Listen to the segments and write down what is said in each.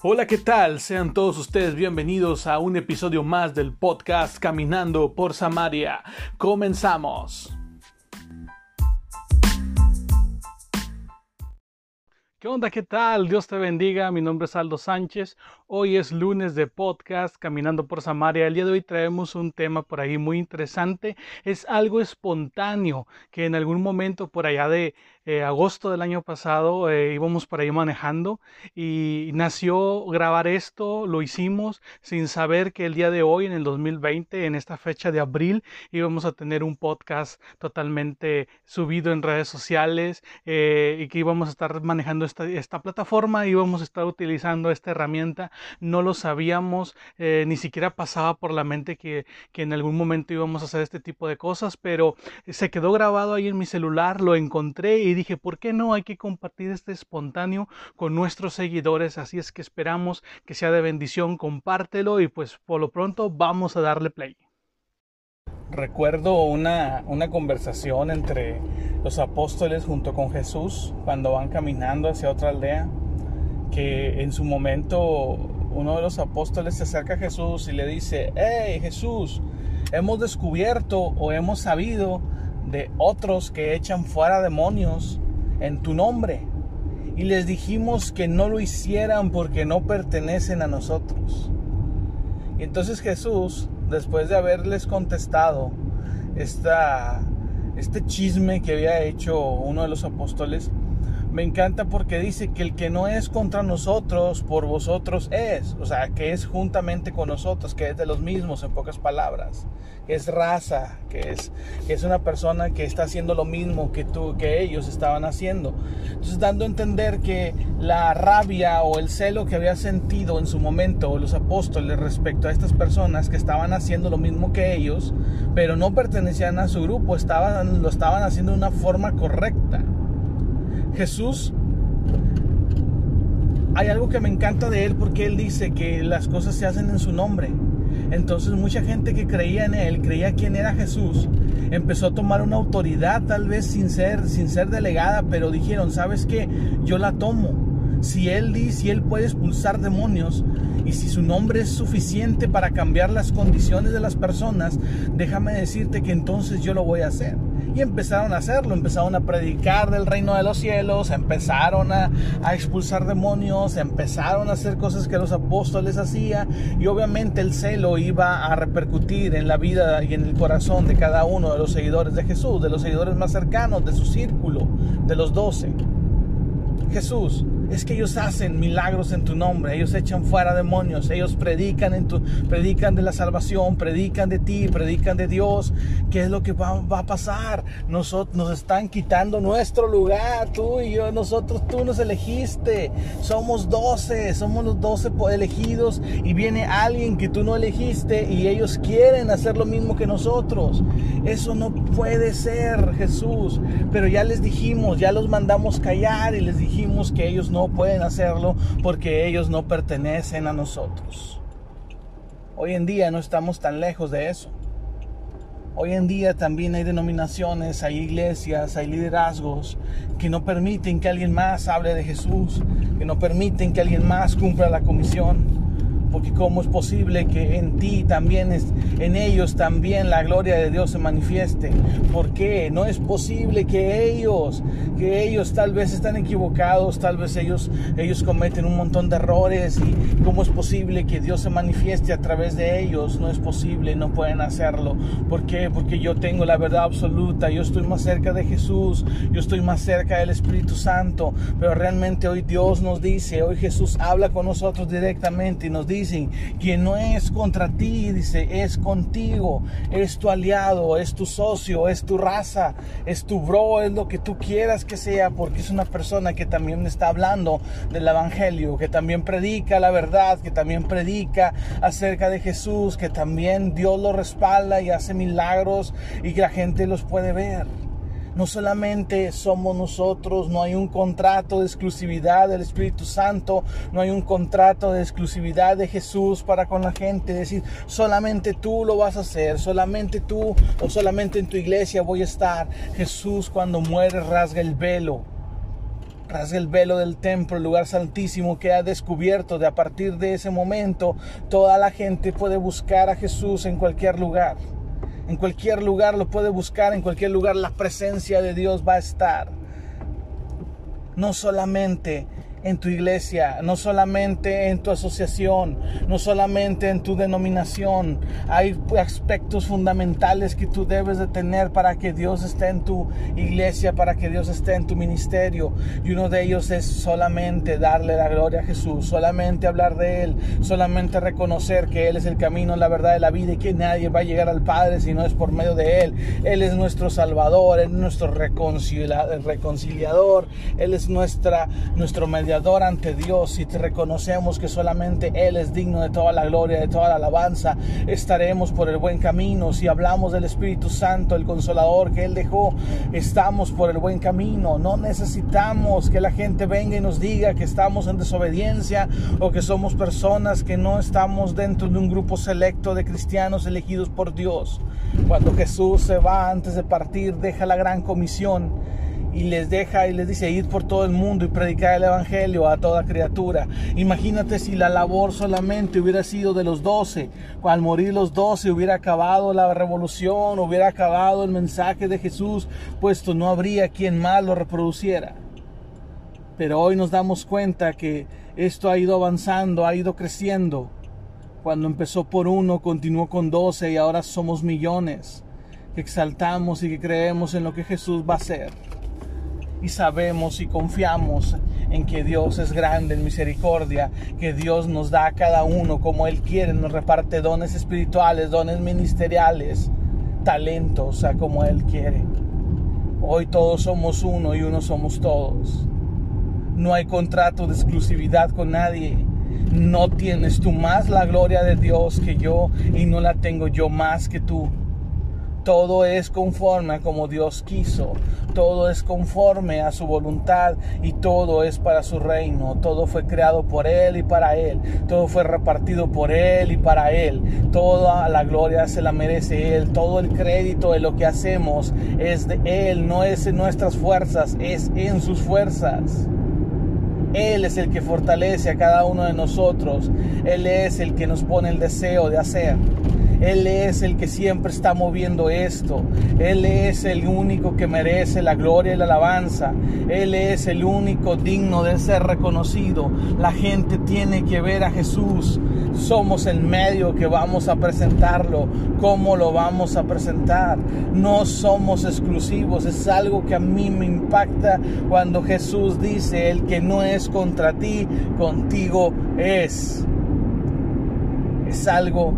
Hola, ¿qué tal? Sean todos ustedes bienvenidos a un episodio más del podcast Caminando por Samaria. Comenzamos. ¿Qué onda? ¿Qué tal? Dios te bendiga. Mi nombre es Aldo Sánchez. Hoy es lunes de podcast Caminando por Samaria. El día de hoy traemos un tema por ahí muy interesante. Es algo espontáneo que en algún momento por allá de eh, agosto del año pasado eh, íbamos por ahí manejando y nació grabar esto. Lo hicimos sin saber que el día de hoy, en el 2020, en esta fecha de abril, íbamos a tener un podcast totalmente subido en redes sociales eh, y que íbamos a estar manejando esta, plataforma íbamos a estar utilizando esta herramienta. No lo sabíamos, ni siquiera pasaba por la mente que, que en algún momento íbamos a hacer este tipo de cosas, pero se quedó grabado ahí en mi celular, lo encontré y dije, ¿por qué no? Hay que compartir este espontáneo con nuestros seguidores, así es que esperamos que sea de bendición, compártelo y pues por lo pronto vamos a darle play. Recuerdo una, una conversación entre los apóstoles junto con Jesús cuando van caminando hacia otra aldea, que en su momento uno de los apóstoles se acerca a Jesús y le dice, hey Jesús, hemos descubierto o hemos sabido de otros que echan fuera demonios en tu nombre. Y les dijimos que no lo hicieran porque no pertenecen a nosotros. Y entonces Jesús, después de haberles contestado esta este chisme que había hecho uno de los apóstoles, me encanta porque dice que el que no es contra nosotros, por vosotros es. O sea, que es juntamente con nosotros, que es de los mismos, en pocas palabras. Que es raza, que es, es una persona que está haciendo lo mismo que, tú, que ellos estaban haciendo. Entonces, dando a entender que la rabia o el celo que había sentido en su momento los apóstoles respecto a estas personas que estaban haciendo lo mismo que ellos, pero no pertenecían a su grupo, estaban, lo estaban haciendo de una forma correcta. Jesús, hay algo que me encanta de él porque él dice que las cosas se hacen en su nombre. Entonces mucha gente que creía en él, creía quién era Jesús, empezó a tomar una autoridad tal vez sin ser, sin ser delegada, pero dijeron, ¿sabes qué? Yo la tomo. Si él dice, si él puede expulsar demonios y si su nombre es suficiente para cambiar las condiciones de las personas, déjame decirte que entonces yo lo voy a hacer y empezaron a hacerlo, empezaron a predicar del reino de los cielos, empezaron a, expulsar demonios, empezaron a hacer cosas que los apóstoles hacían y obviamente el celo iba a repercutir en la vida y en el corazón de cada uno de los seguidores de Jesús, de los seguidores más cercanos, de su círculo, de los doce. Jesús es que ellos hacen milagros en tu nombre, ellos echan fuera demonios, ellos predican en tu predican de la salvación, predican de ti, predican de Dios. ¿Qué es lo que va, a pasar? Nosotros nos están quitando nuestro lugar, tú y yo, nosotros tú nos elegiste. Somos doce, somos los doce elegidos y viene alguien que tú no elegiste y ellos quieren hacer lo mismo que nosotros. Eso no puede ser, Jesús. Pero ya les dijimos, ya los mandamos callar y les dijimos que ellos no no pueden hacerlo porque ellos no pertenecen a nosotros. Hoy en día no estamos tan lejos de eso. Hoy en día también hay denominaciones, hay iglesias, hay liderazgos que no permiten que alguien más hable de Jesús, que no permiten que alguien más cumpla la comisión. Porque cómo es posible que en ti también, es, en ellos también la gloria de Dios se manifieste. ¿Por qué? No es posible que ellos, que ellos tal vez están equivocados, tal vez ellos, ellos cometen un montón de errores. ¿Y cómo es posible que Dios se manifieste a través de ellos? No es posible, no pueden hacerlo. ¿Por qué? Porque yo tengo la verdad absoluta, yo estoy más cerca de Jesús, yo estoy más cerca del Espíritu Santo. Pero realmente hoy Dios nos dice, hoy Jesús habla con nosotros directamente y nos dice, dicen, quien no es contra ti, dice, es contigo, es tu aliado, es tu socio, es tu raza, es tu bro, es lo que tú quieras que sea, porque es una persona que también está hablando del Evangelio, que también predica la verdad, que también predica acerca de Jesús, que también Dios lo respalda y hace milagros y que la gente los puede ver. No solamente somos nosotros, no hay un contrato de exclusividad del Espíritu Santo, no hay un contrato de exclusividad de Jesús para con la gente, decir, solamente tú lo vas a hacer, solamente tú o solamente en tu iglesia voy a estar. Jesús cuando muere rasga el velo rasga el velo del templo, el lugar santísimo que ha descubierto. De a partir de ese momento, toda la gente puede buscar a Jesús en cualquier lugar. En cualquier lugar lo puede buscar, en cualquier lugar la presencia de Dios va a estar. No solamente en tu iglesia, no solamente en tu asociación, no solamente en tu denominación. Hay aspectos fundamentales que tú debes de tener para que Dios esté en tu iglesia, para que Dios esté en tu ministerio. Y uno de ellos es solamente darle la gloria a Jesús, solamente hablar de Él, solamente reconocer que Él es el camino, la verdad y la vida y que nadie va a llegar al Padre si no es por medio de Él. Él es nuestro Salvador, Él es nuestro reconciliador, Él es nuestra, nuestro mediador ante Dios y te reconocemos que solamente Él es digno de toda la gloria, de toda la alabanza, estaremos por el buen camino. Si hablamos del Espíritu Santo, el consolador que Él dejó, estamos por el buen camino. No necesitamos que la gente venga y nos diga que estamos en desobediencia o que somos personas que no estamos dentro de un grupo selecto de cristianos elegidos por Dios. Cuando Jesús se va antes de partir, deja la gran comisión y les deja y les dice ir por todo el mundo y predicar el evangelio a toda criatura. Imagínate si la labor solamente hubiera sido de los doce, al morir los doce hubiera acabado la revolución, hubiera acabado el mensaje de Jesús, puesto no habría quien más lo reproduciera. Pero hoy nos damos cuenta que esto ha ido avanzando, ha ido creciendo. Cuando empezó por uno, continuó con doce y ahora somos millones que exaltamos y que creemos en lo que Jesús va a hacer y sabemos y confiamos en que Dios es grande en misericordia, que Dios nos da a cada uno como Él quiere, nos reparte dones espirituales, dones ministeriales, talentos a como Él quiere. Hoy todos somos uno y uno somos todos. No hay contrato de exclusividad con nadie. No tienes tú más la gloria de Dios que yo y no la tengo yo más que tú. Todo es conforme a como Dios quiso, todo es conforme a su voluntad y todo es para su reino. Todo fue creado por Él y para Él, todo fue repartido por Él y para Él. Toda la gloria se la merece Él, todo el crédito de lo que hacemos es de Él, no es en nuestras fuerzas, es en sus fuerzas. Él es el que fortalece a cada uno de nosotros. Él es el que nos pone el deseo de hacer. Él es el que siempre está moviendo esto. Él es el único que merece la gloria y la alabanza. Él es el único digno de ser reconocido. La gente tiene que ver a Jesús. Somos el medio que vamos a presentarlo. ¿Cómo lo vamos a presentar? No somos exclusivos. Es algo que a mí me impacta cuando Jesús dice, el que no es contra ti, contigo es. Es algo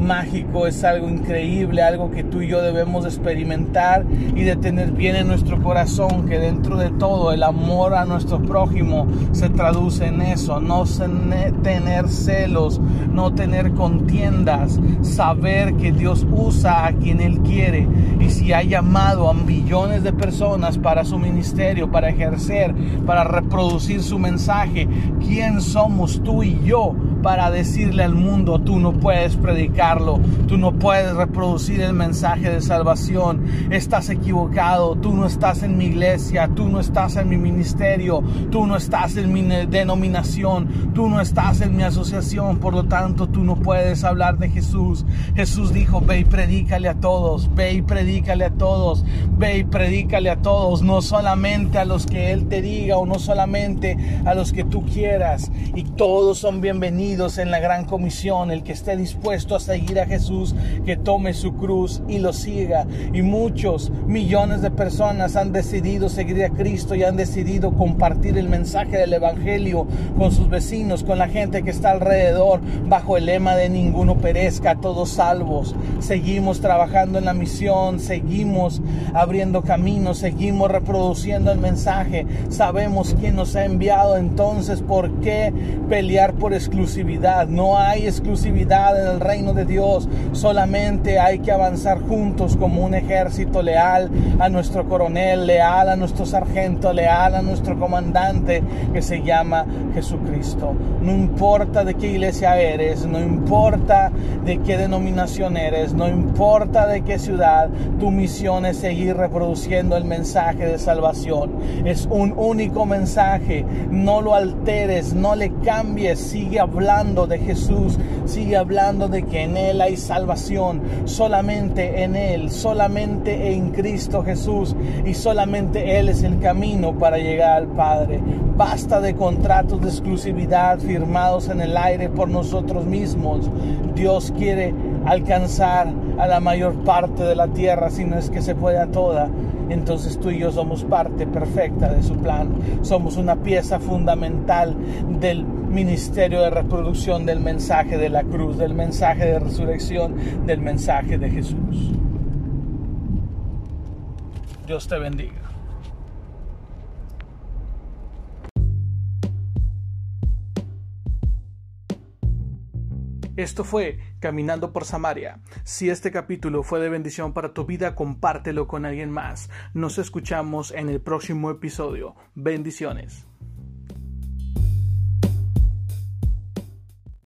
mágico, es algo increíble, algo que tú y yo debemos experimentar y de tener bien en nuestro corazón, que dentro de todo el amor a nuestro prójimo se traduce en eso, no tener celos, no tener contiendas, saber que Dios usa a quien Él quiere y si ha llamado a millones de personas para su ministerio, para ejercer, para reproducir su mensaje, ¿quién somos tú y yo? para decirle al mundo, tú no puedes tú no puedes reproducir el mensaje de salvación, estás equivocado, tú no estás en mi iglesia, tú no estás en mi ministerio, tú no estás en mi denominación, tú no estás en mi asociación, por lo tanto tú no puedes hablar de Jesús. Jesús dijo, ve y predícale a todos, ve y predícale a todos, ve y predícale a todos, no solamente a los que Él te diga o no solamente a los que tú quieras, y todos son bienvenidos en la gran comisión, el que esté dispuesto a seguir a Jesús, que tome su cruz y lo siga. Y muchos, millones de personas han decidido seguir a Cristo y han decidido compartir el mensaje del Evangelio con sus vecinos, con la gente que está alrededor, bajo el lema de ninguno perezca, todos salvos. Seguimos trabajando en la misión, seguimos abriendo caminos, seguimos reproduciendo el mensaje. Sabemos quién nos ha enviado, entonces, ¿por qué pelear por exclusividad? No hay exclusividad en el reino de Dios. Solamente hay que avanzar juntos como un ejército leal a nuestro coronel, leal a nuestro sargento, leal a nuestro comandante que se llama Jesucristo. No importa de qué iglesia eres, no importa de qué denominación eres, no importa de qué ciudad, tu misión es seguir reproduciendo el mensaje de salvación. Es un único mensaje, no lo alteres, no le cambies, sigue hablando de Jesús, sigue hablando de que en Él hay salvación, solamente en Él, solamente en Cristo Jesús y solamente Él es el camino para llegar al Padre. Basta de contratos de exclusividad firmados en el aire por nosotros mismos. Dios quiere alcanzar a la mayor parte de la tierra, si no es que se puede a toda. Entonces tú y yo somos parte perfecta de su plan. Somos una pieza fundamental del ministerio de reproducción del mensaje de la cruz, del mensaje de resurrección, del mensaje de Jesús. Dios te bendiga. Esto fue Caminando por Samaria. Si este capítulo fue de bendición para tu vida, compártelo con alguien más. Nos escuchamos en el próximo episodio. Bendiciones.